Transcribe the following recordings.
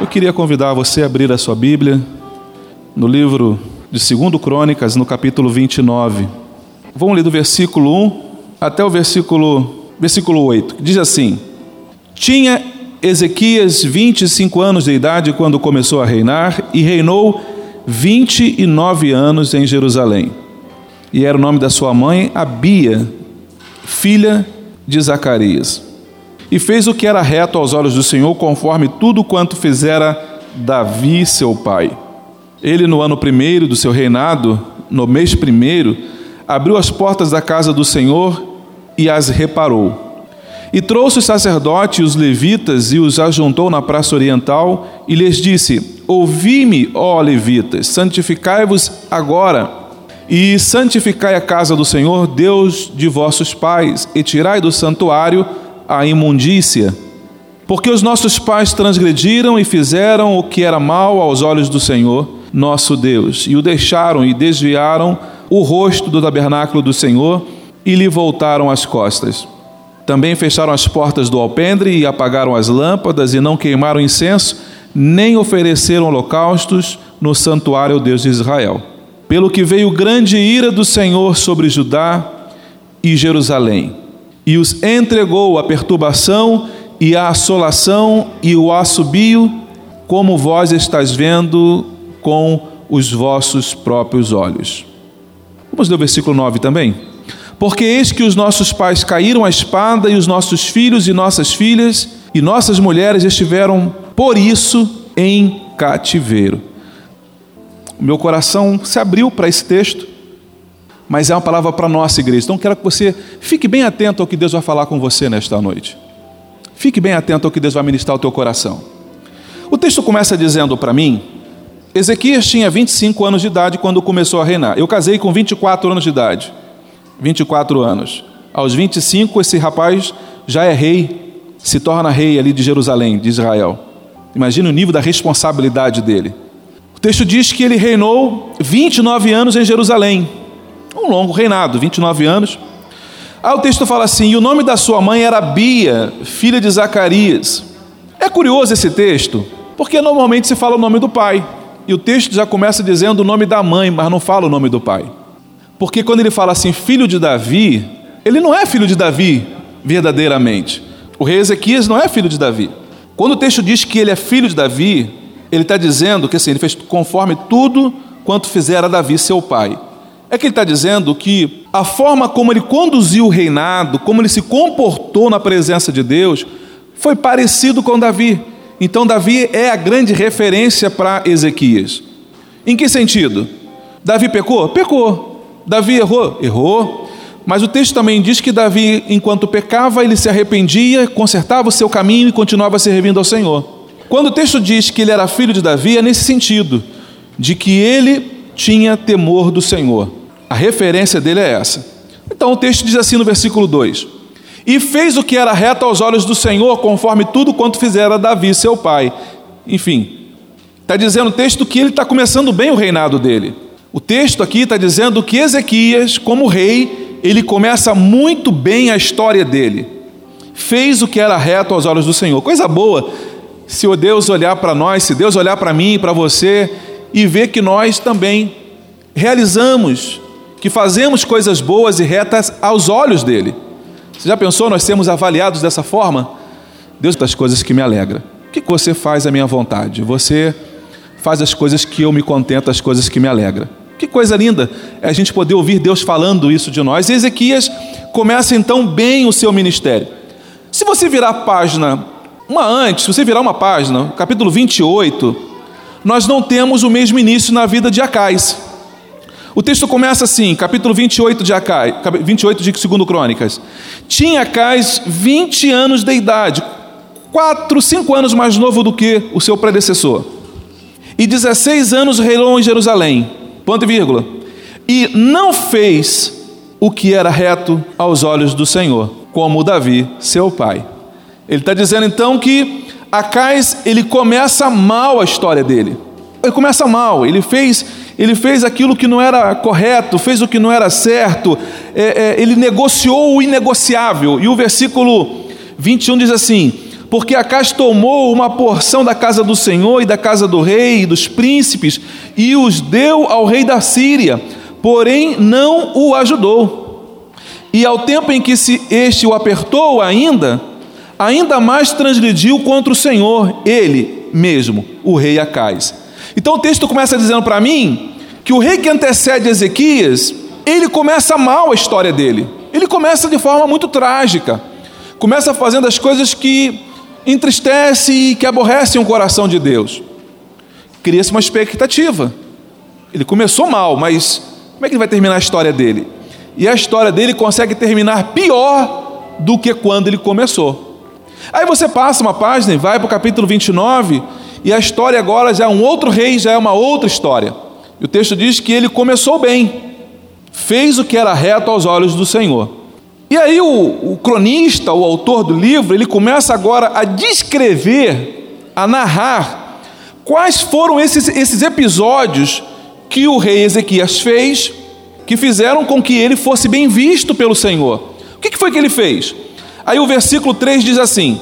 Eu queria convidar você a abrir a sua Bíblia no livro de 2 Crônicas, no capítulo 29. Vamos ler do versículo 1 até o versículo, versículo 8, que diz assim: Tinha Ezequias 25 anos de idade quando começou a reinar e reinou 29 anos em Jerusalém. E era o nome da sua mãe Abia, filha de Zacarias. E fez o que era reto aos olhos do Senhor, conforme tudo quanto fizera Davi, seu pai. Ele, no ano primeiro do seu reinado, no mês primeiro, abriu as portas da casa do Senhor e as reparou e trouxe os sacerdotes os levitas e os ajuntou na praça oriental e lhes disse: Ouvi-me, ó levitas, santificai-vos agora e santificai a casa do Senhor, Deus de vossos pais, e tirai do santuário a imundícia. Porque os nossos pais transgrediram e fizeram o que era mal aos olhos do Senhor, nosso Deus, e o deixaram e desviaram o rosto do tabernáculo do Senhor e lhe voltaram as costas. Também fecharam as portas do alpendre e apagaram as lâmpadas e não queimaram incenso, nem ofereceram holocaustos no santuário ao Deus de Israel. Pelo que veio grande ira do Senhor sobre Judá e Jerusalém, e os entregou à perturbação e à assolação e o assobio, como vós estáis vendo com os vossos próprios olhos. Vamos ler o versículo 9 também? Porque eis que os nossos pais caíram à espada, e os nossos filhos e nossas filhas e nossas mulheres estiveram por isso em cativeiro. O meu coração se abriu para esse texto, mas é uma palavra para a nossa igreja. Então quero que você fique bem atento ao que Deus vai falar com você nesta noite. Fique bem atento ao que Deus vai ministrar ao teu coração. O texto começa dizendo para mim: Ezequias tinha 25 anos de idade quando começou a reinar. Eu casei com 24 anos de idade. 24 anos. Aos 25, esse rapaz já é rei, se torna rei ali de Jerusalém, de Israel. Imagina o nível da responsabilidade dele. O texto diz que ele reinou 29 anos em Jerusalém. Um longo reinado, 29 anos. Aí o texto fala assim: e o nome da sua mãe era Bia, filha de Zacarias. É curioso esse texto, porque normalmente se fala o nome do pai. E o texto já começa dizendo o nome da mãe, mas não fala o nome do pai. Porque quando ele fala assim, filho de Davi, ele não é filho de Davi verdadeiramente. O rei Ezequias não é filho de Davi. Quando o texto diz que ele é filho de Davi, ele está dizendo que assim, ele fez conforme tudo quanto fizera Davi, seu pai. É que ele está dizendo que a forma como ele conduziu o reinado, como ele se comportou na presença de Deus, foi parecido com Davi. Então, Davi é a grande referência para Ezequias. Em que sentido? Davi pecou? Pecou. Davi errou? Errou. Mas o texto também diz que Davi, enquanto pecava, ele se arrependia, consertava o seu caminho e continuava servindo ao Senhor. Quando o texto diz que ele era filho de Davi, é nesse sentido, de que ele tinha temor do Senhor. A referência dele é essa. Então o texto diz assim no versículo 2: E fez o que era reto aos olhos do Senhor, conforme tudo quanto fizera Davi, seu pai. Enfim, está dizendo o texto que ele está começando bem o reinado dele. O texto aqui está dizendo que Ezequias, como rei, ele começa muito bem a história dele. Fez o que era reto aos olhos do Senhor. Coisa boa se o Deus olhar para nós, se Deus olhar para mim e para você e ver que nós também realizamos, que fazemos coisas boas e retas aos olhos dele. Você já pensou nós sermos avaliados dessa forma? Deus das coisas que me alegra. O que você faz à minha vontade? Você faz as coisas que eu me contento, as coisas que me alegram. Que coisa linda é a gente poder ouvir Deus falando isso de nós. E Ezequias começa então bem o seu ministério. Se você virar a página, uma antes, se você virar uma página, capítulo 28, nós não temos o mesmo início na vida de Acais. O texto começa assim, capítulo 28 de Acais, 28 de 2 Crônicas. Tinha Acais 20 anos de idade, 4, 5 anos mais novo do que o seu predecessor. E 16 anos reinou em Jerusalém ponto e vírgula, e não fez o que era reto aos olhos do Senhor, como Davi, seu pai. Ele está dizendo então que Acais ele começa mal a história dele. Ele começa mal. Ele fez ele fez aquilo que não era correto, fez o que não era certo. É, é, ele negociou o inegociável. E o versículo 21 diz assim: porque Acas tomou uma porção da casa do Senhor e da casa do rei e dos príncipes e os deu ao rei da Síria, porém não o ajudou. E ao tempo em que se este o apertou ainda, ainda mais transgrediu contra o Senhor, ele mesmo, o rei Acais. Então o texto começa dizendo para mim que o rei que antecede Ezequias, ele começa mal a história dele. Ele começa de forma muito trágica. Começa fazendo as coisas que entristece e que aborrecem o coração de Deus. Cria-se uma expectativa. Ele começou mal, mas como é que ele vai terminar a história dele? E a história dele consegue terminar pior do que quando ele começou. Aí você passa uma página e vai para o capítulo 29, e a história agora já é um outro rei, já é uma outra história. E o texto diz que ele começou bem, fez o que era reto aos olhos do Senhor. E aí o, o, cronista, o autor do livro, ele começa agora a descrever, a narrar quais foram esses, esses episódios que o rei Ezequias fez, que fizeram com que ele fosse bem visto pelo Senhor. O que, que foi que ele fez? Aí o versículo 3 diz assim: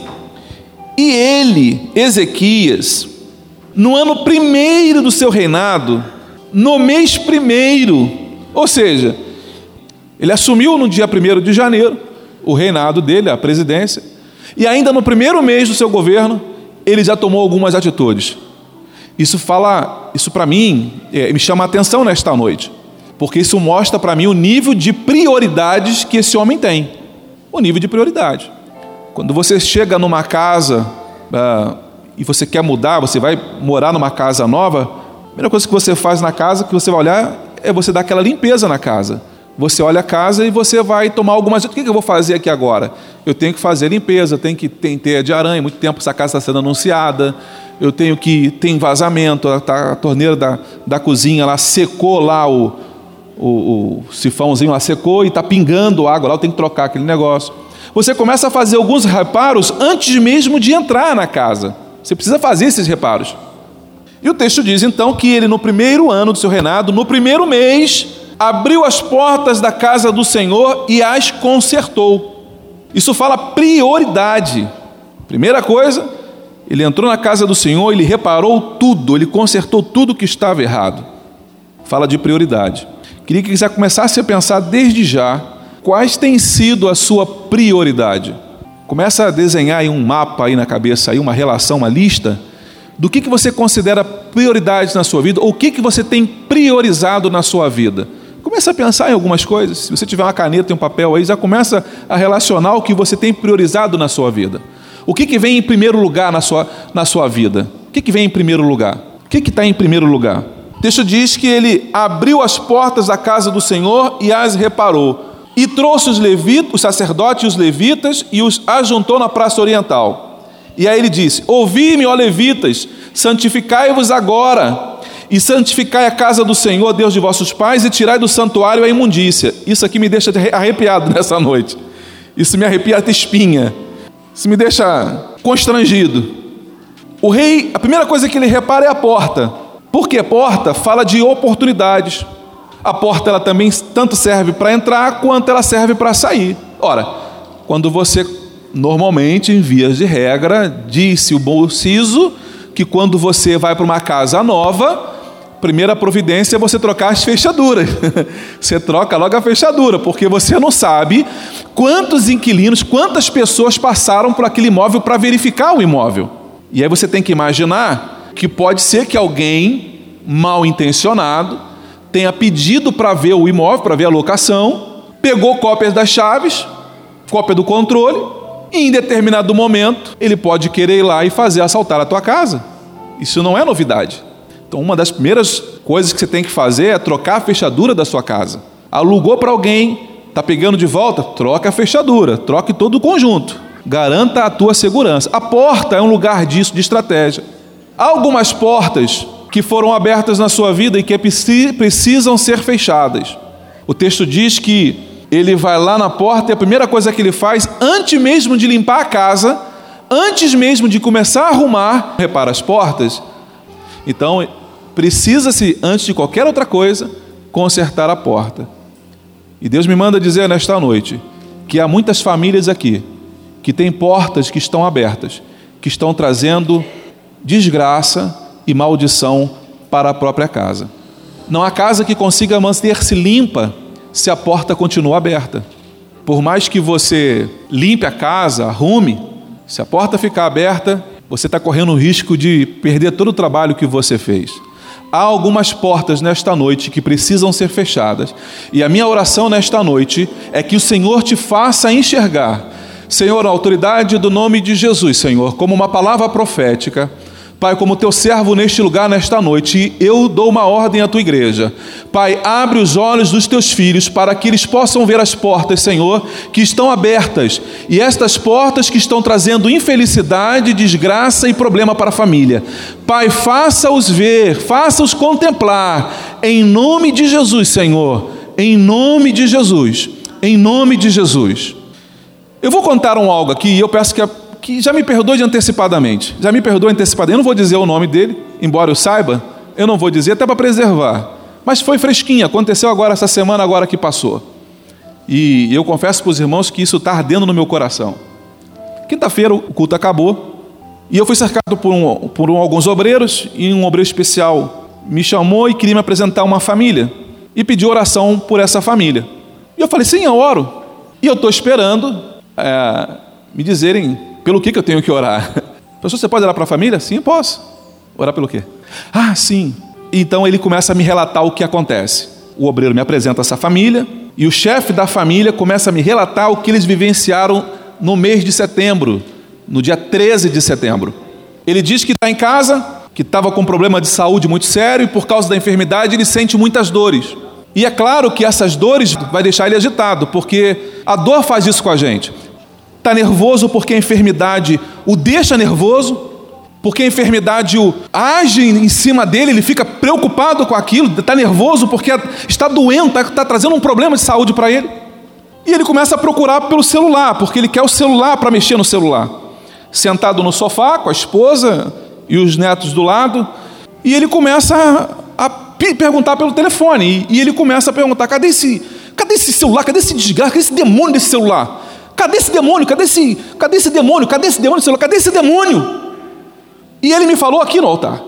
E ele, Ezequias, no ano primeiro do seu reinado, no mês primeiro, ou seja, ele assumiu no dia 1 de janeiro o reinado dele, a presidência, e ainda no primeiro mês do seu governo, ele já tomou algumas atitudes. Isso fala, isso para mim, é, me chama a atenção nesta noite, porque isso mostra para mim o nível de prioridades que esse homem tem. O nível de prioridade. Quando você chega numa casa ah, e você quer mudar, você vai morar numa casa nova, a primeira coisa que você faz na casa, que você vai olhar, é você dar aquela limpeza na casa. Você olha a casa e você vai tomar algumas. O que eu vou fazer aqui agora? Eu tenho que fazer limpeza, tenho que tem teia de aranha, muito tempo essa casa está sendo anunciada. Eu tenho que. tem vazamento, a, tá, a torneira da, da cozinha ela secou lá o, o, o sifãozinho lá secou e está pingando água lá, eu tenho que trocar aquele negócio. Você começa a fazer alguns reparos antes mesmo de entrar na casa. Você precisa fazer esses reparos. E o texto diz então que ele, no primeiro ano do seu reinado, no primeiro mês, abriu as portas da casa do Senhor e as consertou. Isso fala prioridade. Primeira coisa, ele entrou na casa do Senhor, ele reparou tudo, ele consertou tudo que estava errado. Fala de prioridade. Queria que você começasse a pensar desde já quais tem sido a sua prioridade. Começa a desenhar aí um mapa aí na cabeça, aí uma relação, uma lista do que, que você considera prioridade na sua vida, ou o que, que você tem priorizado na sua vida. Começa a pensar em algumas coisas. Se você tiver uma caneta e um papel aí, já começa a relacionar o que você tem priorizado na sua vida. O que, que vem em primeiro lugar na sua, na sua vida? O que, que vem em primeiro lugar? O que está em primeiro lugar? O texto diz que ele abriu as portas da casa do Senhor e as reparou. E trouxe os levitas, os sacerdotes e os levitas e os ajuntou na praça oriental. E aí ele disse: Ouvi-me, ó levitas, santificai-vos agora e santificai a casa do Senhor, Deus de vossos pais, e tirai do santuário a imundícia. Isso aqui me deixa arrepiado nessa noite. Isso me arrepia até espinha. Isso me deixa constrangido. O rei, a primeira coisa que ele repara é a porta. Porque porta fala de oportunidades. A porta ela também tanto serve para entrar quanto ela serve para sair. Ora, quando você normalmente, em vias de regra, disse o bom siso que quando você vai para uma casa nova, primeira providência é você trocar as fechaduras. você troca logo a fechadura, porque você não sabe quantos inquilinos, quantas pessoas passaram por aquele imóvel para verificar o imóvel. E aí você tem que imaginar que pode ser que alguém mal intencionado tenha pedido para ver o imóvel, para ver a locação, pegou cópias das chaves, cópia do controle, e em determinado momento ele pode querer ir lá e fazer assaltar a tua casa. Isso não é novidade. Então, uma das primeiras coisas que você tem que fazer é trocar a fechadura da sua casa. Alugou para alguém, está pegando de volta? Troca a fechadura, troque todo o conjunto. Garanta a tua segurança. A porta é um lugar disso, de estratégia. Algumas portas que foram abertas na sua vida e que precisam ser fechadas. O texto diz que ele vai lá na porta e a primeira coisa que ele faz, antes mesmo de limpar a casa, antes mesmo de começar a arrumar, repara as portas, então, precisa-se, antes de qualquer outra coisa, consertar a porta. E Deus me manda dizer nesta noite que há muitas famílias aqui que têm portas que estão abertas que estão trazendo desgraça e maldição para a própria casa. Não há casa que consiga manter-se limpa se a porta continua aberta. Por mais que você limpe a casa, arrume, se a porta ficar aberta, você está correndo o risco de perder todo o trabalho que você fez. Há algumas portas nesta noite que precisam ser fechadas, e a minha oração nesta noite é que o Senhor te faça enxergar, Senhor, a autoridade do nome de Jesus, Senhor, como uma palavra profética Pai, como teu servo neste lugar, nesta noite, eu dou uma ordem à tua igreja. Pai, abre os olhos dos teus filhos para que eles possam ver as portas, Senhor, que estão abertas. E estas portas que estão trazendo infelicidade, desgraça e problema para a família. Pai, faça-os ver, faça-os contemplar. Em nome de Jesus, Senhor. Em nome de Jesus. Em nome de Jesus. Eu vou contar um algo aqui e eu peço que a que já me perdoe antecipadamente. Já me perdoe antecipadamente. Eu não vou dizer o nome dele, embora eu saiba, eu não vou dizer, até para preservar. Mas foi fresquinho, aconteceu agora essa semana agora que passou. E eu confesso para os irmãos que isso está ardendo no meu coração. Quinta-feira o culto acabou e eu fui cercado por, um, por um, alguns obreiros e um obreiro especial me chamou e queria me apresentar uma família e pediu oração por essa família. E eu falei, sim, eu oro. E eu estou esperando é, me dizerem pelo que, que eu tenho que orar? Pastor, você pode orar para a família? Sim, posso. Orar pelo quê? Ah, sim. Então ele começa a me relatar o que acontece. O obreiro me apresenta essa família e o chefe da família começa a me relatar o que eles vivenciaram no mês de setembro, no dia 13 de setembro. Ele diz que está em casa, que estava com um problema de saúde muito sério e por causa da enfermidade ele sente muitas dores. E é claro que essas dores vai deixar ele agitado, porque a dor faz isso com a gente. Está nervoso porque a enfermidade o deixa nervoso, porque a enfermidade o age em cima dele, ele fica preocupado com aquilo, está nervoso porque está doendo, está, está trazendo um problema de saúde para ele. E ele começa a procurar pelo celular, porque ele quer o celular para mexer no celular. Sentado no sofá com a esposa e os netos do lado, e ele começa a, a perguntar pelo telefone. E, e, ele começa a perguntar: cadê esse, cadê esse celular? Cadê esse desgraça? Cadê esse demônio desse celular? Cadê esse demônio? Cadê esse, cadê esse demônio? Cadê esse demônio? Senhor? Cadê esse demônio? E ele me falou aqui no altar.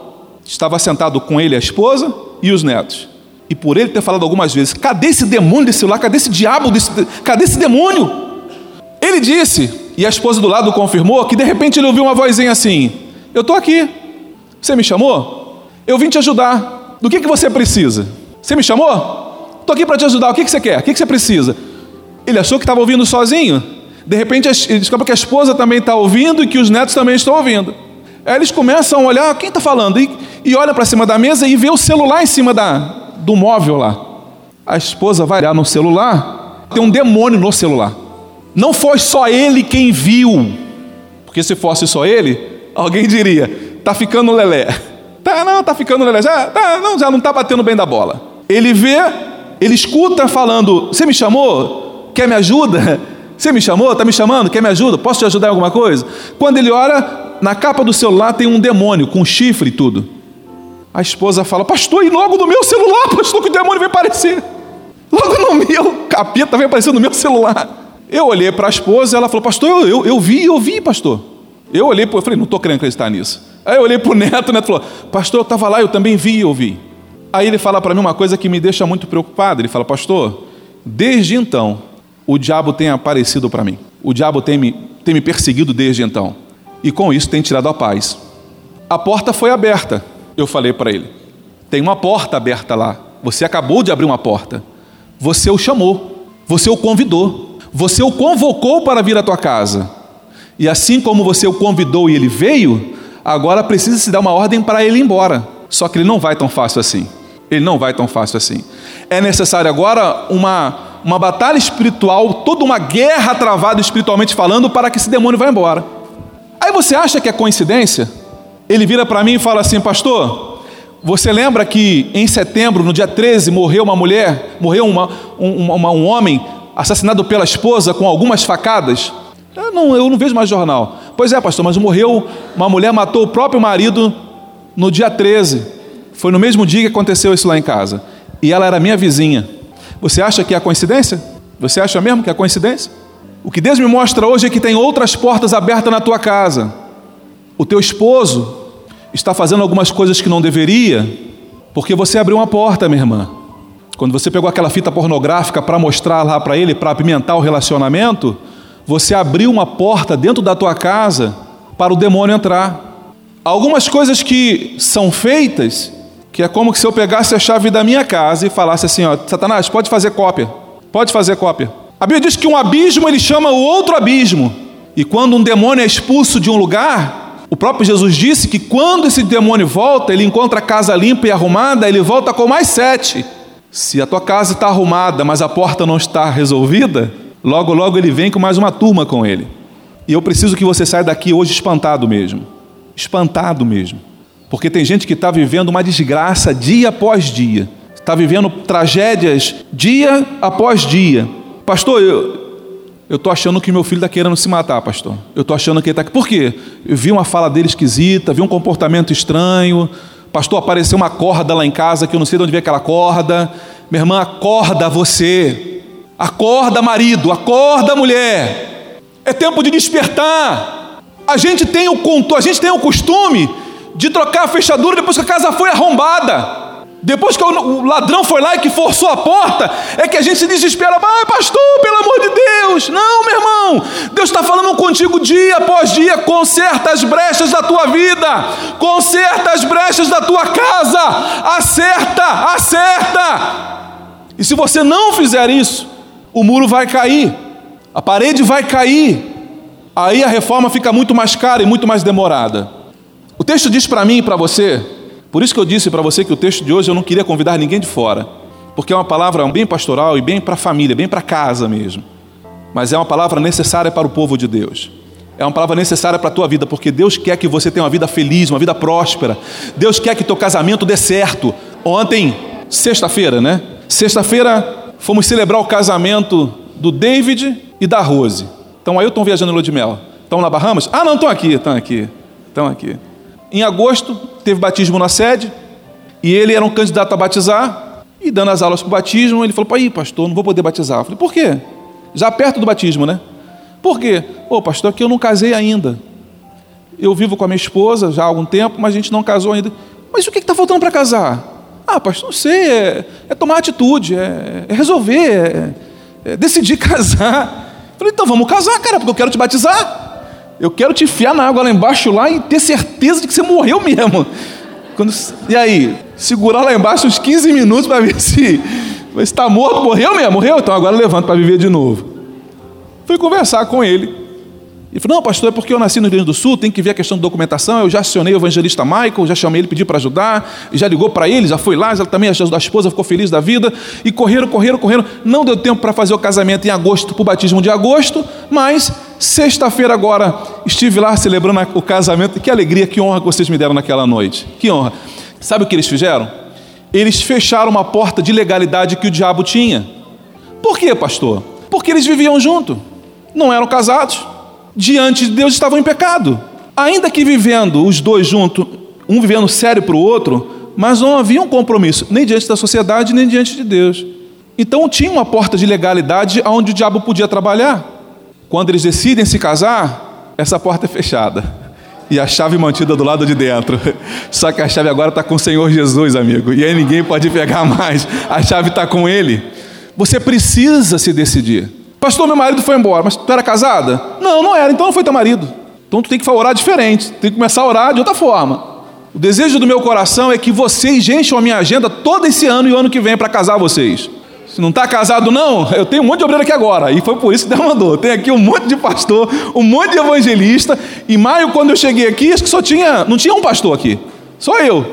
Estava sentado com ele a esposa e os netos. E por ele ter falado algumas vezes: cadê esse demônio desse celular? Cadê esse diabo desse, cadê esse demônio? Ele disse, e a esposa do lado confirmou, que de repente ele ouviu uma vozinha assim: Eu estou aqui. Você me chamou? Eu vim te ajudar. Do que, que você precisa? Você me chamou? Estou aqui para te ajudar. O que, que você quer? O que, que você precisa? Ele achou que estava ouvindo sozinho. De repente ele descobre que a esposa também está ouvindo e que os netos também estão ouvindo. Aí eles começam a olhar, quem está falando? E, e olha para cima da mesa e vê o celular em cima da, do móvel lá. A esposa vai olhar no celular, tem um demônio no celular. Não foi só ele quem viu, porque se fosse só ele, alguém diria: está ficando lelé. Tá, não, está ficando lelé. Já, tá, não, já não está batendo bem da bola. Ele vê, ele escuta falando: Você me chamou? Quer me ajuda? Você me chamou? Está me chamando? Quer me ajuda? Posso te ajudar em alguma coisa? Quando ele ora, na capa do celular tem um demônio com chifre e tudo. A esposa fala: Pastor, e logo no meu celular, pastor, que o demônio vai aparecer. Logo no meu, capeta vai aparecer no meu celular. Eu olhei para a esposa e ela falou: Pastor, eu, eu, eu vi, eu vi, pastor. Eu olhei, eu falei: Não estou querendo acreditar nisso. Aí eu olhei para o neto, o neto falou: Pastor, eu estava lá, eu também vi e ouvi. Aí ele fala para mim uma coisa que me deixa muito preocupado. Ele fala: Pastor, desde então o diabo tem aparecido para mim. O diabo tem me, tem me perseguido desde então. E com isso tem tirado a paz. A porta foi aberta, eu falei para ele. Tem uma porta aberta lá. Você acabou de abrir uma porta. Você o chamou. Você o convidou. Você o convocou para vir à tua casa. E assim como você o convidou e ele veio, agora precisa se dar uma ordem para ele ir embora. Só que ele não vai tão fácil assim. Ele não vai tão fácil assim. É necessário agora uma uma batalha espiritual, toda uma guerra travada espiritualmente falando para que esse demônio vá embora. Aí você acha que é coincidência? Ele vira para mim e fala assim, pastor, você lembra que em setembro, no dia 13, morreu uma mulher, morreu uma, um, uma, um homem assassinado pela esposa com algumas facadas? Eu não, eu não vejo mais jornal. Pois é, pastor, mas morreu, uma mulher matou o próprio marido no dia 13. Foi no mesmo dia que aconteceu isso lá em casa. E ela era minha vizinha. Você acha que é coincidência? Você acha mesmo que é coincidência? O que Deus me mostra hoje é que tem outras portas abertas na tua casa. o teu esposo está fazendo algumas coisas que não deveria, porque você abriu uma porta, minha irmã. Quando você pegou aquela fita pornográfica para mostrar lá para ele, para apimentar o relacionamento, você abriu uma porta dentro da tua casa para o demônio entrar. Algumas coisas que são feitas, que é como se eu pegasse a chave da minha casa e falasse assim, ó, Satanás, pode fazer cópia. Pode fazer cópia. A Bíblia diz que um abismo ele chama o outro abismo. E quando um demônio é expulso de um lugar, o próprio Jesus disse que quando esse demônio volta, ele encontra a casa limpa e arrumada, ele volta com mais sete. Se a tua casa está arrumada, mas a porta não está resolvida, logo, logo ele vem com mais uma turma com ele. E eu preciso que você saia daqui hoje espantado mesmo. Espantado mesmo. Porque tem gente que está vivendo uma desgraça dia após dia. Está vivendo tragédias dia após dia. Pastor, eu estou achando que meu filho está querendo se matar, pastor. Eu estou achando que ele está. Por quê? Eu vi uma fala dele esquisita, vi um comportamento estranho, Pastor, apareceu uma corda lá em casa que eu não sei de onde veio aquela corda. Minha irmã, acorda você. Acorda, marido. Acorda, mulher. É tempo de despertar. A gente tem o, a gente tem o costume de trocar a fechadura depois que a casa foi arrombada. Depois que o ladrão foi lá e que forçou a porta, é que a gente se desespera. Ah, pastor, pelo amor de Deus. Não, meu irmão. Deus está falando contigo dia após dia. Conserta as brechas da tua vida. Conserta as brechas da tua casa. Acerta, acerta. E se você não fizer isso, o muro vai cair. A parede vai cair. Aí a reforma fica muito mais cara e muito mais demorada. O texto diz para mim e para você por isso que eu disse para você que o texto de hoje eu não queria convidar ninguém de fora, porque é uma palavra bem pastoral e bem para a família, bem para casa mesmo. Mas é uma palavra necessária para o povo de Deus. É uma palavra necessária para a tua vida, porque Deus quer que você tenha uma vida feliz, uma vida próspera. Deus quer que teu casamento dê certo. Ontem, sexta-feira, né? Sexta-feira fomos celebrar o casamento do David e da Rose. Então aí eu estou viajando em Lua de Mel. Estão na Bahamas? Ah, não, estão aqui, estão aqui. Estão aqui. Em agosto, teve batismo na sede, e ele era um candidato a batizar, e dando as aulas para o batismo, ele falou: Pai, pastor, não vou poder batizar. Eu falei: Por quê? Já perto do batismo, né? Por quê? Ô, oh, pastor, é que eu não casei ainda. Eu vivo com a minha esposa já há algum tempo, mas a gente não casou ainda. Mas o que está faltando para casar? Ah, pastor, não sei, é, é tomar atitude, é, é resolver, é, é decidir casar. Eu falei, então vamos casar, cara, porque eu quero te batizar. Eu quero te enfiar na água lá embaixo lá e ter certeza de que você morreu mesmo. Quando, e aí? Segurar lá embaixo uns 15 minutos para ver se está morto, morreu mesmo, morreu, então agora levanta para viver de novo. Fui conversar com ele. Ele falou: Não, pastor, é porque eu nasci no Rio Grande do Sul, tem que ver a questão de documentação. Eu já acionei o evangelista Michael, já chamei ele, pedi para ajudar, já ligou para ele, já foi lá, já também a esposa ficou feliz da vida. E correram, correram, correram. Não deu tempo para fazer o casamento em agosto, para o batismo de agosto, mas sexta-feira agora estive lá celebrando o casamento. Que alegria, que honra que vocês me deram naquela noite. Que honra. Sabe o que eles fizeram? Eles fecharam uma porta de legalidade que o diabo tinha. Por quê, pastor? Porque eles viviam junto, não eram casados diante de Deus estavam em pecado. Ainda que vivendo os dois juntos, um vivendo sério para o outro, mas não havia um compromisso, nem diante da sociedade, nem diante de Deus. Então tinha uma porta de legalidade onde o diabo podia trabalhar. Quando eles decidem se casar, essa porta é fechada. E a chave mantida do lado de dentro. Só que a chave agora está com o Senhor Jesus, amigo. E aí ninguém pode pegar mais. A chave está com Ele. Você precisa se decidir. Pastor, meu marido foi embora, mas tu era casada? Não, não era, então não foi teu marido. Então tu tem que orar diferente, tem que começar a orar de outra forma. O desejo do meu coração é que vocês encham a minha agenda todo esse ano e o ano que vem para casar vocês. Se não está casado, não, eu tenho um monte de obreiro aqui agora. E foi por isso que Deus mandou. Tem aqui um monte de pastor, um monte de evangelista. Em maio, quando eu cheguei aqui, acho que só tinha, não tinha um pastor aqui, só eu.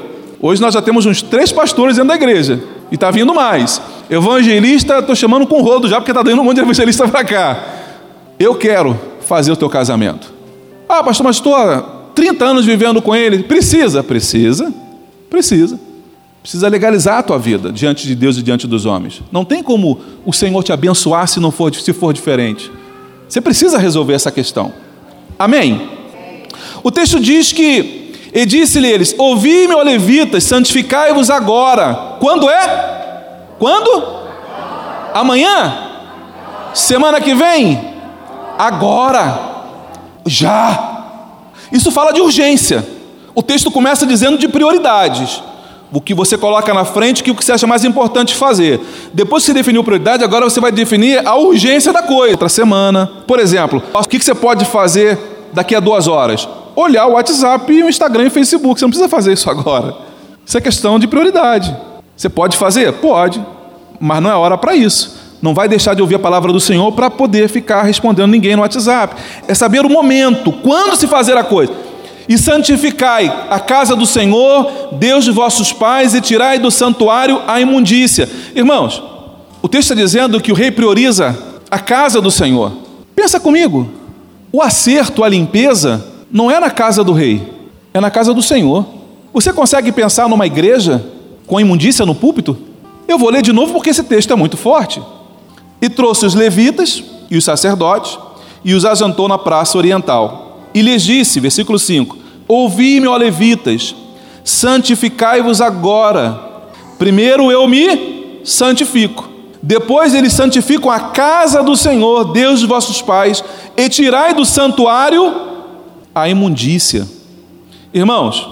Hoje nós já temos uns três pastores dentro da igreja. E está vindo mais. Evangelista, estou chamando com rodo já, porque está dando um monte de evangelista para cá. Eu quero fazer o teu casamento. Ah, pastor, mas estou há 30 anos vivendo com ele. Precisa, precisa, precisa. Precisa legalizar a tua vida diante de Deus e diante dos homens. Não tem como o Senhor te abençoar se não for, se for diferente. Você precisa resolver essa questão. Amém? O texto diz que e disse-lhe eles: Ouvi-me, levitas, santificai-vos agora. Quando é? Quando? Amanhã? Semana que vem? Agora? Já. Isso fala de urgência. O texto começa dizendo de prioridades. O que você coloca na frente, o que você acha mais importante fazer. Depois que você definiu prioridade, agora você vai definir a urgência da coisa. Outra semana. Por exemplo, o que você pode fazer daqui a duas horas? Olhar o WhatsApp, o Instagram e o Facebook. Você não precisa fazer isso agora. Isso é questão de prioridade. Você pode fazer? Pode. Mas não é hora para isso. Não vai deixar de ouvir a palavra do Senhor para poder ficar respondendo ninguém no WhatsApp. É saber o momento, quando se fazer a coisa. E santificai a casa do Senhor, Deus de vossos pais, e tirai do santuário a imundícia. Irmãos, o texto está dizendo que o rei prioriza a casa do Senhor. Pensa comigo, o acerto, a limpeza, não é na casa do rei, é na casa do Senhor. Você consegue pensar numa igreja com imundícia no púlpito? Eu vou ler de novo porque esse texto é muito forte. E trouxe os levitas e os sacerdotes e os ajantou na praça oriental e lhes disse, versículo 5: Ouvi-me, ó levitas, santificai-vos agora. Primeiro eu me santifico. Depois eles santificam a casa do Senhor, Deus de vossos pais, e tirai do santuário a imundícia. Irmãos,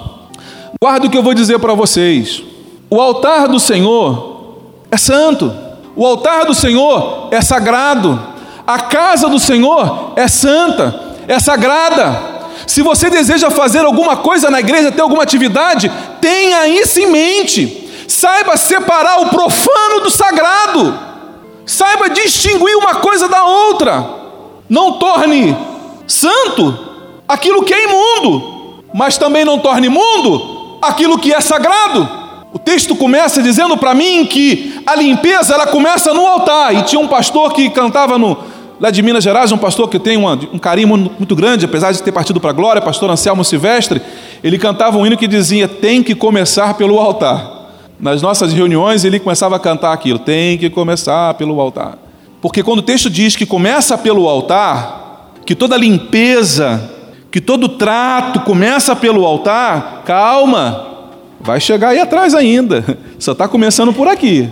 guarda o que eu vou dizer para vocês. O altar do Senhor é santo. O altar do Senhor é sagrado. A casa do Senhor é santa é sagrada. Se você deseja fazer alguma coisa na igreja, ter alguma atividade, tenha isso em mente. Saiba separar o profano do sagrado. Saiba distinguir uma coisa da outra. Não torne santo aquilo que é imundo, mas também não torne imundo aquilo que é sagrado. O texto começa dizendo para mim que a limpeza ela começa no altar. E tinha um pastor que cantava no, lá de Minas Gerais, um pastor que tem uma, um carinho muito grande, apesar de ter partido para a glória, pastor Anselmo Silvestre, ele cantava um hino que dizia: tem que começar pelo altar. Nas nossas reuniões ele começava a cantar aquilo: tem que começar pelo altar. Porque quando o texto diz que começa pelo altar, que toda limpeza, que todo trato começa pelo altar, calma, vai chegar aí atrás ainda. Só está começando por aqui.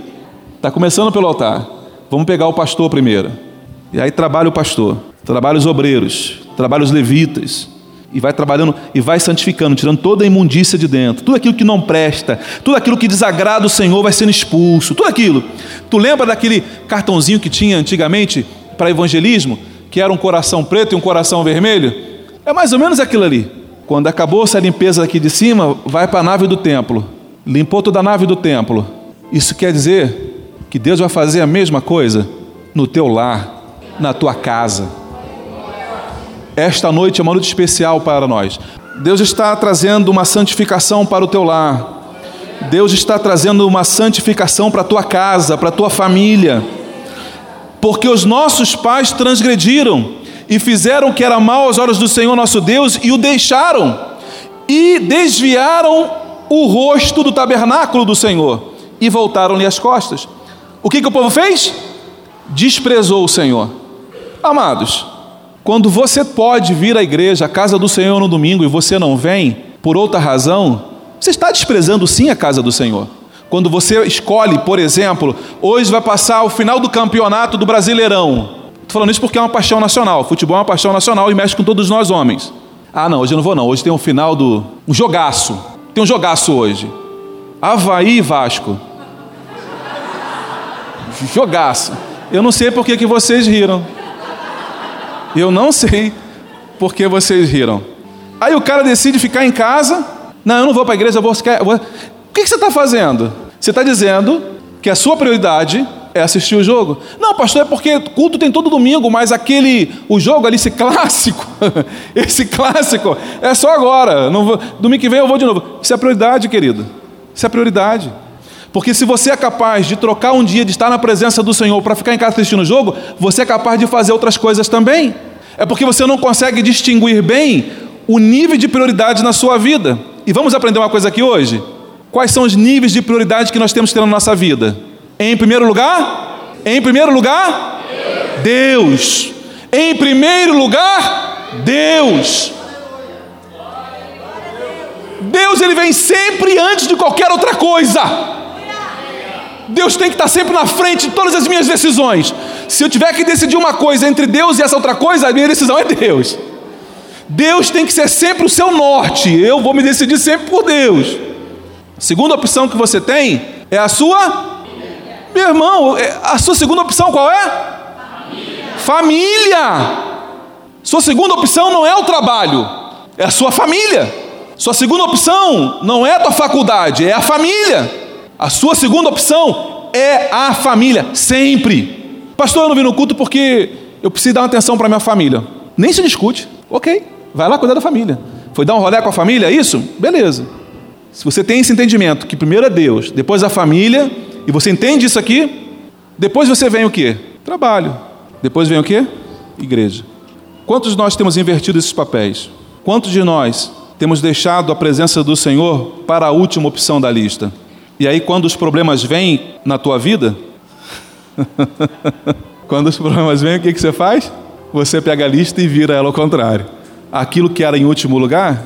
Está começando pelo altar. Vamos pegar o pastor primeiro. E aí trabalha o pastor, trabalha os obreiros, trabalha os levitas, e vai trabalhando e vai santificando, tirando toda a imundícia de dentro, tudo aquilo que não presta, tudo aquilo que desagrada o Senhor vai sendo expulso, tudo aquilo. Tu lembra daquele cartãozinho que tinha antigamente para evangelismo, que era um coração preto e um coração vermelho? É mais ou menos aquilo ali. Quando acabou essa limpeza aqui de cima, vai para a nave do templo. Limpou toda a nave do templo. Isso quer dizer que Deus vai fazer a mesma coisa no teu lar, na tua casa. Esta noite é uma noite especial para nós. Deus está trazendo uma santificação para o teu lar. Deus está trazendo uma santificação para a tua casa, para a tua família. Porque os nossos pais transgrediram e fizeram o que era mal aos olhos do Senhor nosso Deus e o deixaram e desviaram o rosto do tabernáculo do Senhor e voltaram-lhe as costas. O que, que o povo fez? Desprezou o Senhor. Amados, quando você pode vir à igreja, à casa do Senhor no domingo e você não vem, por outra razão, você está desprezando sim a casa do Senhor. Quando você escolhe, por exemplo, hoje vai passar o final do campeonato do Brasileirão. Estou falando isso porque é uma paixão nacional. Futebol é uma paixão nacional e mexe com todos nós homens. Ah, não, hoje eu não vou não. Hoje tem um final do. um jogaço. Tem um jogaço hoje. Havaí e Vasco. Jogaço. Eu não sei por que, que vocês riram. Eu não sei por que vocês riram. Aí o cara decide ficar em casa. Não, eu não vou para a igreja, eu vou, eu vou... O que, você está fazendo? Você está dizendo que a sua prioridade é assistir o jogo. Não, pastor, é porque culto tem todo domingo, mas aquele, o jogo ali, esse clássico, esse clássico, é só agora. Vou, domingo que vem eu vou de novo. Isso é prioridade, querido. Isso é prioridade. Porque se você é capaz de trocar um dia de estar na presença do Senhor para ficar em casa assistindo o jogo, você é capaz de fazer outras coisas também. É porque você não consegue distinguir bem o nível de prioridade na sua vida. E vamos aprender uma coisa aqui hoje? Quais são os níveis de prioridade que nós temos que ter na nossa vida? Em primeiro lugar? Em primeiro lugar? Deus. Em primeiro lugar, Deus. Deus ele vem sempre antes de qualquer outra coisa. Deus tem que estar sempre na frente de todas as minhas decisões. Se eu tiver que decidir uma coisa entre Deus e essa outra coisa, a minha decisão é Deus. Deus tem que ser sempre o seu norte. Eu vou me decidir sempre por Deus. Segunda opção que você tem é a sua. Meu irmão, é, a sua segunda opção qual é? Família. Sua segunda opção não é o trabalho, é a sua família. Sua segunda opção não é a tua faculdade, é a família. A sua segunda opção é a família, sempre. Pastor, eu não vim no culto porque eu preciso dar uma atenção para minha família. Nem se discute. Ok, vai lá cuidar da família. Foi dar um rolê com a família, é isso? Beleza. Se você tem esse entendimento que primeiro é Deus, depois a família, e você entende isso aqui, depois você vem o quê? Trabalho. Depois vem o quê? Igreja. Quantos de nós temos invertido esses papéis? Quantos de nós temos deixado a presença do Senhor para a última opção da lista. E aí, quando os problemas vêm na tua vida, quando os problemas vêm, o que, que você faz? Você pega a lista e vira ela ao contrário. Aquilo que era em último lugar,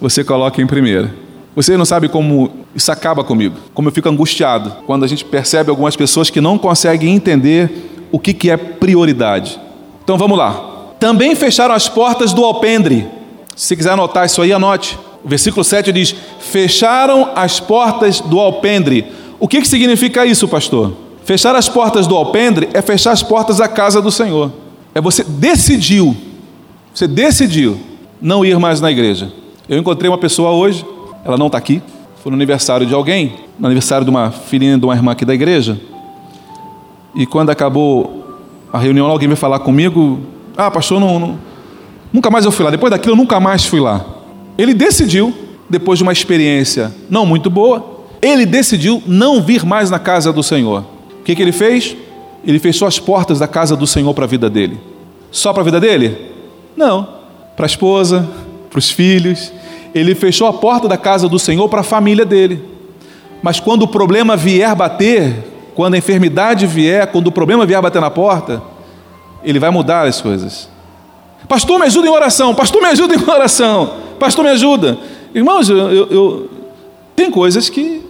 você coloca em primeiro. Você não sabe como isso acaba comigo, como eu fico angustiado quando a gente percebe algumas pessoas que não conseguem entender o que, que é prioridade. Então vamos lá. Também fecharam as portas do alpendre se quiser anotar isso aí, anote. O versículo 7 diz: Fecharam as portas do alpendre. O que, que significa isso, pastor? Fechar as portas do alpendre é fechar as portas da casa do Senhor. É você decidiu, você decidiu não ir mais na igreja. Eu encontrei uma pessoa hoje, ela não está aqui, foi no aniversário de alguém, no aniversário de uma filhinha de uma irmã aqui da igreja. E quando acabou a reunião, alguém veio falar comigo: Ah, pastor, não, não Nunca mais eu fui lá. Depois daquilo, eu nunca mais fui lá. Ele decidiu, depois de uma experiência não muito boa, ele decidiu não vir mais na casa do Senhor. O que, que ele fez? Ele fechou as portas da casa do Senhor para a vida dele. Só para a vida dele? Não. Para a esposa, para os filhos. Ele fechou a porta da casa do Senhor para a família dele. Mas quando o problema vier bater, quando a enfermidade vier, quando o problema vier bater na porta, ele vai mudar as coisas. Pastor, me ajuda em oração. Pastor, me ajuda em oração. Pastor, me ajuda. Irmãos, eu, eu, eu, tem coisas que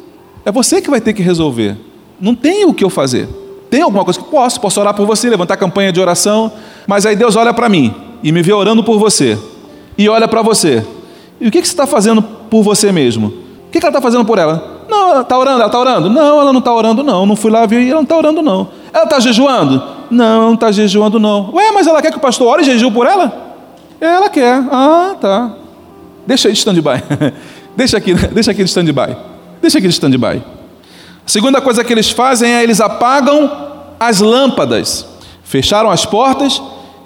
é você que vai ter que resolver. Não tem o que eu fazer. Tem alguma coisa que posso, posso orar por você, levantar campanha de oração, mas aí Deus olha para mim e me vê orando por você. E olha para você. E o que, que você está fazendo por você mesmo? O que, que ela está fazendo por ela? Não, ela está orando, ela está orando. Não, ela não está orando, não. Não fui lá ver e ela não está orando, não. Ela está jejuando? Não, não está jejuando, não. Ué, mas ela quer que o pastor ore e jejum por ela? Ela quer. Ah, tá. Deixa aí de stand-by. deixa aqui, deixa aqui de stand-by. Deixa aqui de stand-by. A segunda coisa que eles fazem é eles apagam as lâmpadas. Fecharam as portas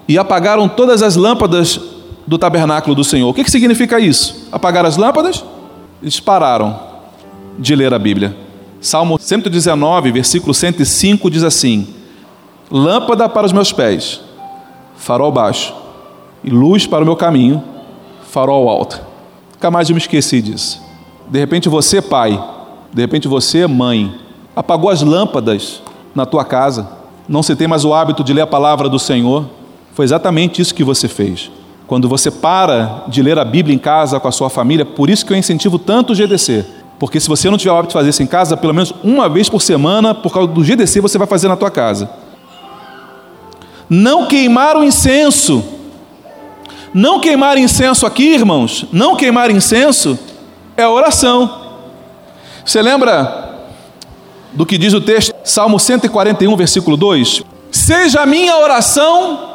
e apagaram todas as lâmpadas do tabernáculo do Senhor. O que, que significa isso? Apagar as lâmpadas? Eles pararam de ler a Bíblia. Salmo 119, versículo 105 diz assim: Lâmpada para os meus pés, farol baixo, e luz para o meu caminho, farol alto. Nunca mais eu me esqueci disso. De repente você, pai, de repente você, mãe, apagou as lâmpadas na tua casa, não se tem mais o hábito de ler a palavra do Senhor. Foi exatamente isso que você fez. Quando você para de ler a Bíblia em casa com a sua família, por isso que eu incentivo tanto o GDC. Porque se você não tiver o hábito de fazer isso em casa, pelo menos uma vez por semana, por causa do GDC, você vai fazer na tua casa. Não queimar o incenso. Não queimar incenso aqui, irmãos, não queimar incenso é oração. Você lembra do que diz o texto, Salmo 141, versículo 2? Seja a minha oração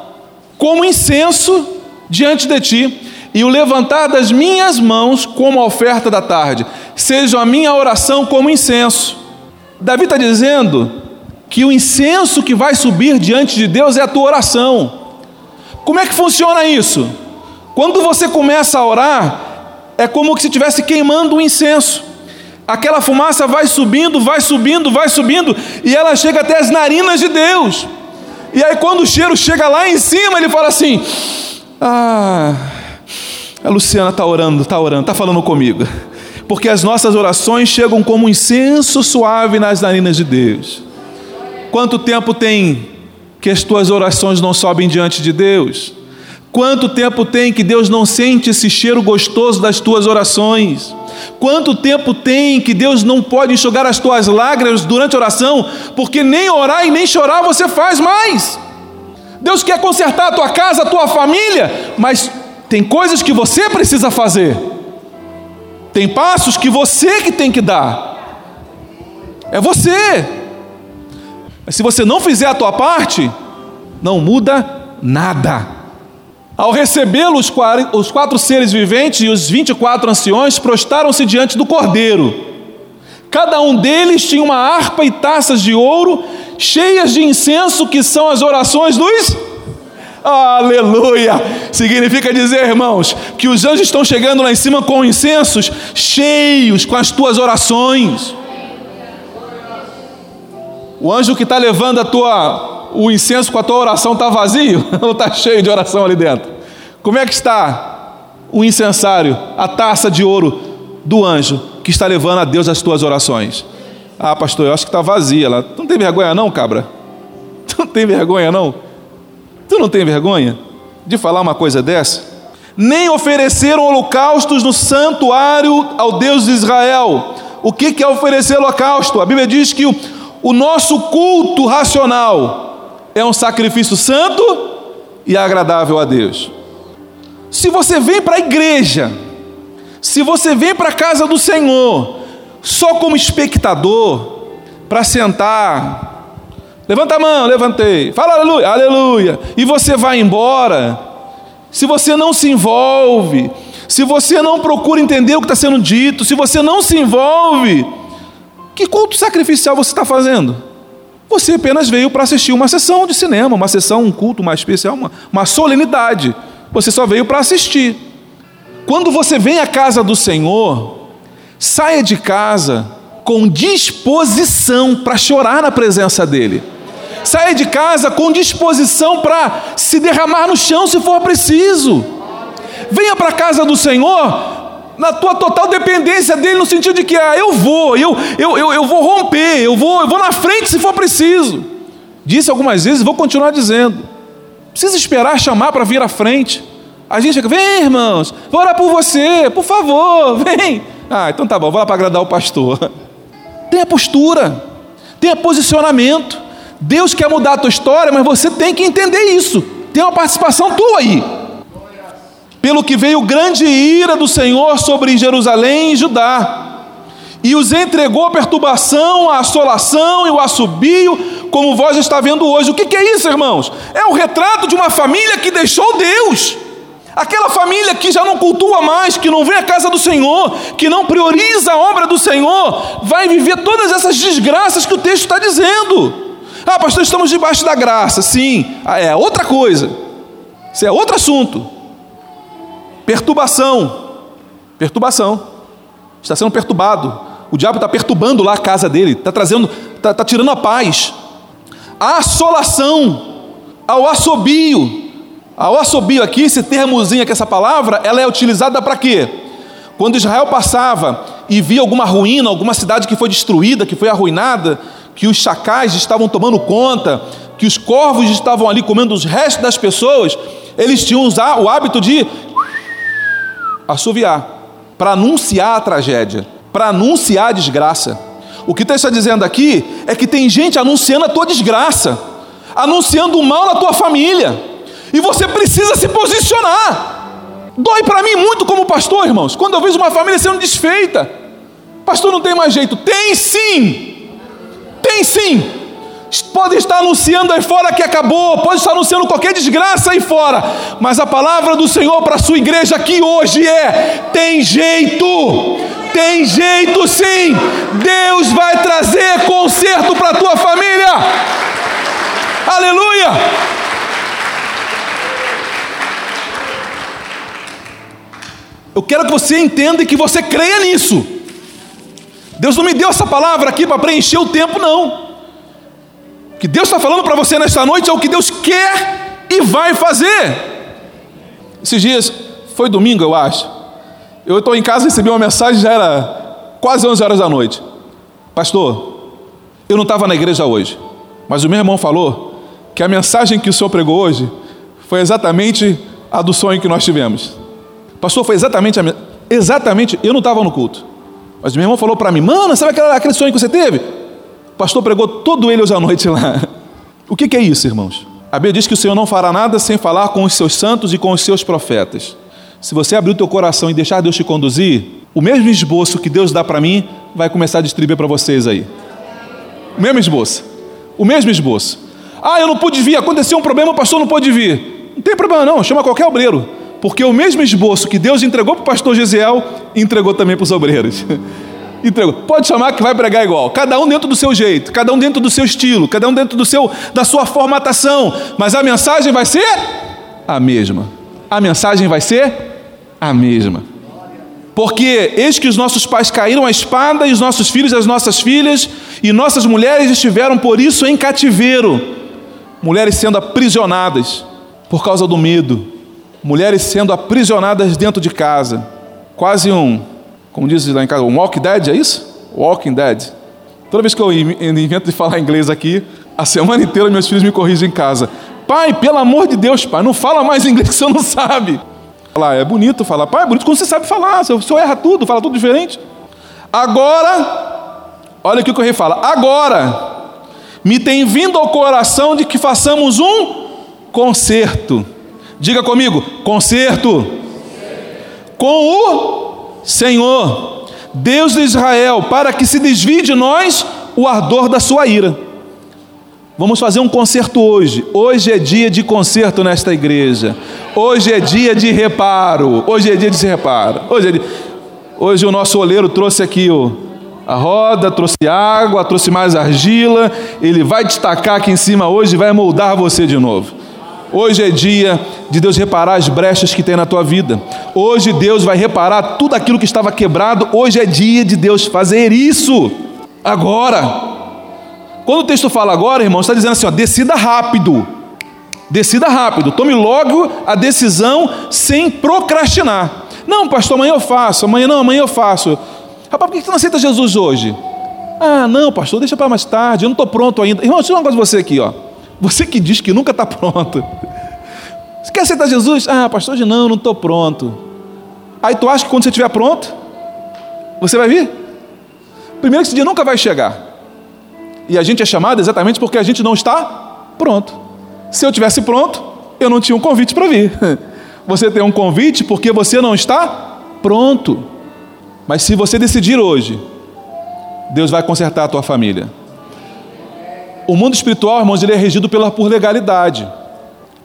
como incenso diante de ti, e o levantar das minhas mãos como a oferta da tarde. Seja a minha oração como incenso. Davi está dizendo que o incenso que vai subir diante de Deus é a tua oração. Como é que funciona isso? Quando você começa a orar, é como se estivesse queimando um incenso. Aquela fumaça vai subindo, vai subindo, vai subindo, e ela chega até as narinas de Deus. E aí, quando o cheiro chega lá em cima, ele fala assim: Ah, a Luciana está orando, está orando, está falando comigo. Porque as nossas orações chegam como um incenso suave nas narinas de Deus. Quanto tempo tem que as tuas orações não sobem diante de Deus? Quanto tempo tem que Deus não sente esse cheiro gostoso das tuas orações? Quanto tempo tem que Deus não pode enxugar as tuas lágrimas durante a oração, porque nem orar e nem chorar você faz mais? Deus quer consertar a tua casa, a tua família, mas Tem coisas que você precisa fazer. Tem passos que você que tem que dar. É você. Mas se você não fizer a tua parte, não muda nada. Ao recebê-lo, os quatro seres viventes e os vinte e quatro anciões prostaram-se diante do cordeiro. Cada um deles tinha uma harpa e taças de ouro cheias de incenso, que são as orações dos. Aleluia! Significa dizer, irmãos, que os anjos estão chegando lá em cima com incensos cheios com as tuas orações. O anjo que está levando a tua o incenso com a tua oração está vazio ou está cheio de oração ali dentro? Como é que está o incensário, a taça de ouro do anjo que está levando a Deus as tuas orações? Ah, pastor, eu acho que está vazia lá. Tu não tem vergonha não, cabra? Tu não tem vergonha não? Tu não tem vergonha de falar uma coisa dessa? Nem ofereceram holocaustos no santuário ao Deus de Israel. O que é oferecer holocausto? A Bíblia diz que o, nosso culto racional, é um sacrifício santo e agradável a Deus. Se você vem para a igreja, se você vem para a casa do Senhor, só como espectador, para sentar, levanta a mão, levantei, fala aleluia, aleluia, e você vai embora, se você não se envolve, se você não procura entender o que está sendo dito, se você não se envolve, que culto sacrificial você está fazendo? Você apenas veio para assistir uma sessão de cinema, uma sessão, um culto mais especial, uma, uma solenidade. Você só veio para assistir. Quando você vem à casa do Senhor, saia de casa com disposição para chorar na presença dEle. Saia de casa com disposição para se derramar no chão se for preciso. Venha para a casa do Senhor na tua total dependência dele, no sentido de que ah, eu vou, eu, eu, eu, eu vou romper, eu vou, eu vou na frente se for preciso. Disse algumas vezes, vou continuar dizendo. Precisa esperar chamar para vir à frente. A gente vem irmãos, vou orar por você, por favor, vem. Ah, então tá bom, vou lá para agradar o pastor. Tenha postura, tenha posicionamento. Deus quer mudar a tua história, mas você tem que entender isso. Tem uma participação tua aí pelo que veio grande ira do Senhor sobre Jerusalém e Judá, e os entregou a perturbação, a assolação e o assobio, como vós está vendo hoje. O que é isso, irmãos? É o retrato de uma família que deixou Deus. Aquela família que já não cultua mais, que não vem à casa do Senhor, que não prioriza a obra do Senhor, vai viver todas essas desgraças que o texto está dizendo. Ah, pastor, estamos debaixo da graça. Sim, ah, é outra coisa. Isso é outro assunto. Perturbação. Perturbação. Está sendo perturbado. O diabo está perturbando lá a casa dele, está trazendo, está, está tirando a paz. A assolação, ao assobio. Ao assobio aqui, esse termozinho aqui, essa palavra, ela é utilizada para quê? Quando Israel passava e via alguma ruína, alguma cidade que foi destruída, que foi arruinada, que os chacais estavam tomando conta, que os corvos estavam ali comendo os restos das pessoas, eles tinham o hábito de assoviar, para anunciar a tragédia, para anunciar a desgraça. O que está dizendo aqui é que tem gente anunciando a tua desgraça, anunciando o mal na tua família, e você precisa se posicionar. Dói para mim muito como pastor, irmãos, quando eu vejo uma família sendo desfeita. Pastor, não tem mais jeito. Tem sim, tem sim. Pode estar anunciando aí fora que acabou, pode estar anunciando qualquer desgraça aí fora, mas a palavra do Senhor para a sua igreja aqui hoje é: tem jeito, tem jeito sim, Deus vai trazer conserto para a tua família, aleluia. Eu quero que você entenda e que você creia nisso. Deus não me deu essa palavra aqui para preencher o tempo, não que Deus está falando para você nesta noite é o que Deus quer e vai fazer. Esses dias, foi domingo, eu acho. Eu estou em casa, recebi uma mensagem, já era quase 11 horas da noite. Pastor, eu não estava na igreja hoje, mas o meu irmão falou que a mensagem que o senhor pregou hoje foi exatamente a do sonho que nós tivemos. Pastor, foi exatamente a Exatamente, eu não estava no culto. Mas o meu irmão falou para mim, mano, sabe aquele, aquele sonho que você teve? Pastor pregou todo ele hoje à noite lá. O que, é isso, irmãos? A Bíblia diz que o Senhor não fará nada sem falar com os seus santos e com os seus profetas. Se você abrir o teu coração e deixar Deus te conduzir, o mesmo esboço que Deus dá para mim vai começar a distribuir para vocês aí. O mesmo esboço. O mesmo esboço. Ah, eu não pude vir, aconteceu um problema, o pastor não pôde vir. Não tem problema não, chama qualquer obreiro. Porque o mesmo esboço que Deus entregou para o pastor Gesiel, entregou também para os obreiros. entregou. Pode chamar que vai pregar igual. Cada um dentro do seu jeito, cada um dentro do seu estilo, cada um dentro do seu da sua formatação, mas a mensagem vai ser a mesma. A mensagem vai ser a mesma. Porque eis que os nossos pais caíram à espada, e os nossos filhos e as nossas filhas, e nossas mulheres estiveram por isso em cativeiro, mulheres sendo aprisionadas por causa do medo, mulheres sendo aprisionadas dentro de casa, quase um, como diz lá em casa, um walking dead, é isso? Walking dead. Toda vez que eu invento de falar inglês aqui, a semana inteira meus filhos me corrigem em casa. Pai, pelo amor de Deus, pai, não fala mais inglês que você não sabe. Falar, é bonito falar, pai, é bonito quando você sabe falar, o senhor erra tudo, fala tudo diferente. Agora, olha o que o rei fala, agora me tem vindo ao coração de que façamos um concerto. Diga comigo, concerto. Com o Senhor, Deus de Israel, para que se desvie de nós o ardor da sua ira. Vamos fazer um concerto hoje. Hoje é dia de concerto nesta igreja. Hoje é dia de reparo. Hoje é dia de reparo. Hoje, é dia... hoje o nosso oleiro trouxe aqui o, a roda, trouxe água, trouxe mais argila. Ele vai destacar aqui em cima hoje e vai moldar você de novo. Hoje é dia de Deus reparar as brechas que tem na tua vida. Hoje Deus vai reparar tudo aquilo que estava quebrado. Hoje é dia de Deus fazer isso. Agora. Quando o texto fala agora, irmão, está dizendo assim: ó, decida rápido. Decida rápido. Tome logo a decisão sem procrastinar. Não, pastor, amanhã eu faço. Amanhã não, amanhã eu faço. Rapaz, por que você não aceita Jesus hoje? Ah, não, pastor, deixa para mais tarde. Eu não estou pronto ainda. Irmão, deixa eu falar uma coisa você aqui, ó. Você que diz que nunca está pronto. Você quer aceitar Jesus? Ah, pastor, hoje não, não estou pronto. Aí tu acha que quando você estiver pronto, você vai vir? Primeiro que esse dia nunca vai chegar. E a gente é chamado exatamente porque a gente não está pronto. Se eu tivesse pronto, eu não tinha um convite para vir. Você tem um convite porque você não está pronto. Mas se você decidir hoje, Deus vai consertar a tua família. O mundo espiritual, irmãos, ele é regido pela, por legalidade.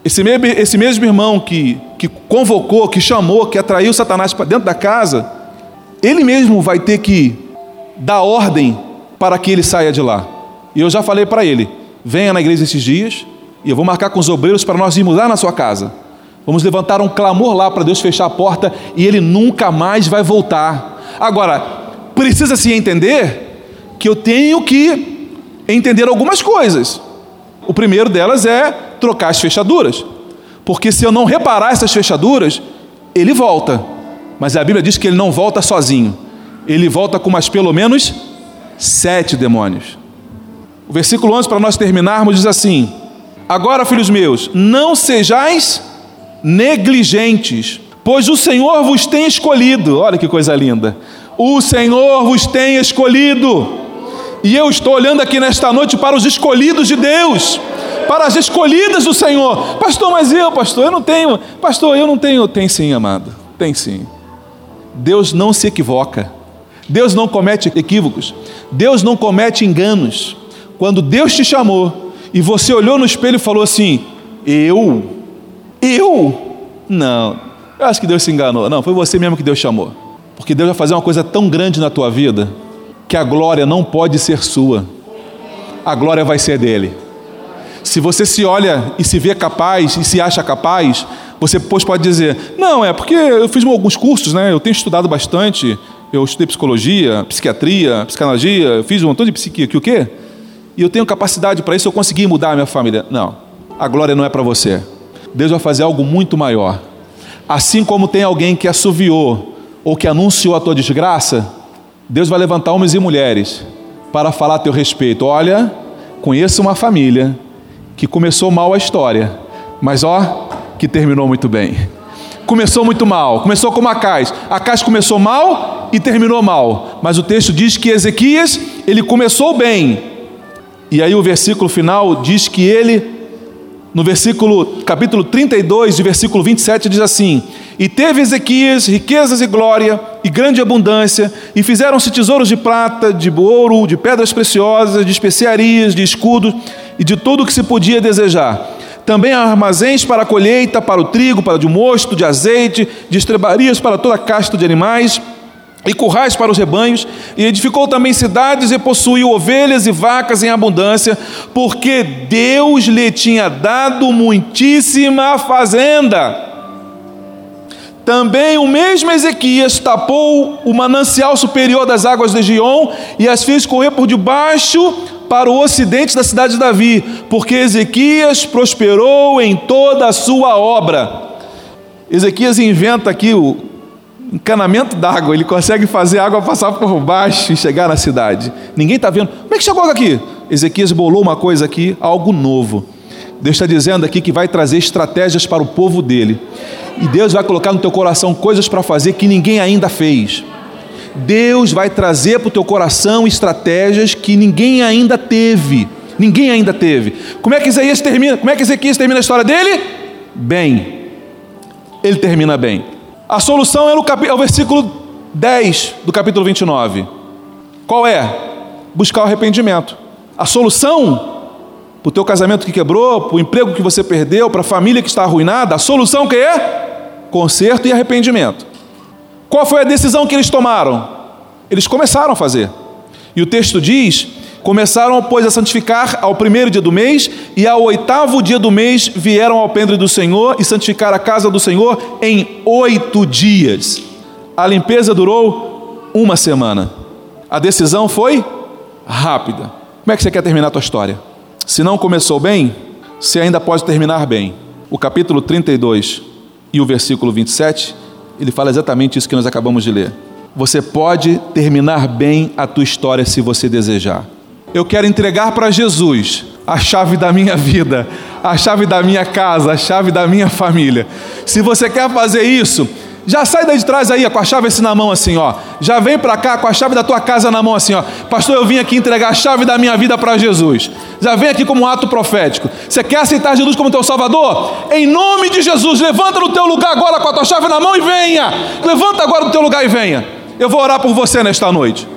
Esse mesmo, esse mesmo irmão que, que convocou, que chamou, que atraiu Satanás para dentro da casa, ele mesmo vai ter que dar ordem para que ele saia de lá. E eu já falei para ele: venha na igreja esses dias e eu vou marcar com os obreiros para nós irmos lá na sua casa. Vamos levantar um clamor lá para Deus fechar a porta e ele nunca mais vai voltar. Agora, precisa se entender que eu tenho que entender algumas coisas. O primeiro delas é trocar as fechaduras. Porque se eu não reparar essas fechaduras, ele volta. Mas a Bíblia diz que ele não volta sozinho. Ele volta com mais pelo menos sete demônios. O versículo 11, para nós terminarmos, diz assim: Agora, filhos meus, não sejais negligentes, pois o Senhor vos tem escolhido. Olha que coisa linda. O Senhor vos tem escolhido. E eu estou olhando aqui nesta noite para os escolhidos de Deus, para as escolhidas do Senhor. Pastor, mas eu, pastor, eu não tenho. Pastor, eu não tenho. Tem sim, amado. Tem sim. Deus não se equivoca. Deus não comete equívocos. Deus não comete enganos. Quando Deus te chamou e você olhou no espelho e falou assim: Eu? Eu? Não, eu acho que Deus se enganou. Não, foi você mesmo que Deus chamou. Porque Deus vai fazer uma coisa tão grande na tua vida que a glória não pode ser sua, a glória vai ser dele. Se você se olha e se vê capaz e se acha capaz, você depois pode dizer: Não, é porque eu fiz alguns cursos, né? eu tenho estudado bastante, eu estudei psicologia, psiquiatria, psicanalogia, eu fiz um montão de psiquiatria, o quê? e eu tenho capacidade para isso, eu consegui mudar a minha família. Não, a glória não é para você. Deus vai fazer algo muito maior. Assim como tem alguém que assoviou ou que anunciou a tua desgraça, Deus vai levantar homens e mulheres para falar a teu respeito. Olha, conheço uma família que começou mal a história, mas ó, que terminou muito bem. Começou muito mal, começou como Acais. Acais começou mal e terminou mal, mas o texto diz que Ezequias, ele começou bem, e aí o versículo final diz que ele, no versículo, capítulo 32, de versículo 27, diz assim: E teve Ezequias riquezas e glória e grande abundância, e fizeram-se tesouros de prata, de ouro, de pedras preciosas, de especiarias, de escudos e de tudo o que se podia desejar. Também armazéns para a colheita, para o trigo, para de mosto, de azeite, de estrebarias para toda a casta de animais, e currais para os rebanhos, e edificou também cidades e possuiu ovelhas e vacas em abundância, porque Deus lhe tinha dado muitíssima fazenda. Também o mesmo Ezequias tapou o manancial superior das águas de Gion e as fez correr por debaixo para o ocidente da cidade de Davi, porque Ezequias prosperou em toda a sua obra. Ezequias inventa aqui o encanamento d'água, ele consegue fazer a água passar por baixo e chegar na cidade. Ninguém está vendo. Como é que chegou aqui? Ezequias bolou uma coisa aqui, algo novo. Deus está dizendo aqui que vai trazer estratégias para o povo dele. E Deus vai colocar no teu coração coisas para fazer que ninguém ainda fez. Deus vai trazer para o teu coração estratégias que ninguém ainda teve. Ninguém ainda teve. Como é que Isaías termina? Como é que Ezequias termina a história dele? Bem. Ele termina bem. A solução é, no cap... é o versículo 10 do capítulo 29. Qual é? Buscar o arrependimento. A solução para o teu casamento que quebrou, para o emprego que você perdeu, para a família que está arruinada, a solução que é? Conserto e arrependimento. Qual foi a decisão que eles tomaram? Eles começaram a fazer. E o texto diz: começaram, pois, a santificar ao primeiro dia do mês, e ao oitavo dia do mês vieram ao pendre do Senhor e santificaram a casa do Senhor em oito dias. A limpeza durou uma semana. A decisão foi rápida. Como é que você quer terminar a tua história? Se não começou bem, você ainda pode terminar bem. O capítulo 32 e o versículo 27, ele fala exatamente isso que nós acabamos de ler. Você pode terminar bem a tua história se você desejar. Eu quero entregar para Jesus a chave da minha vida, a chave da minha casa, a chave da minha família. Se você quer fazer isso, já sai daí de trás aí, com a chave assim na mão assim, ó. Já vem para cá com a chave da tua casa na mão assim, ó. Pastor, eu vim aqui entregar a chave da minha vida para Jesus. Já vem aqui como um ato profético. Você quer aceitar Jesus como teu Salvador? Em nome de Jesus, levanta no teu lugar agora com a tua chave na mão e venha. Levanta agora no teu lugar e venha. Eu vou orar por você nesta noite.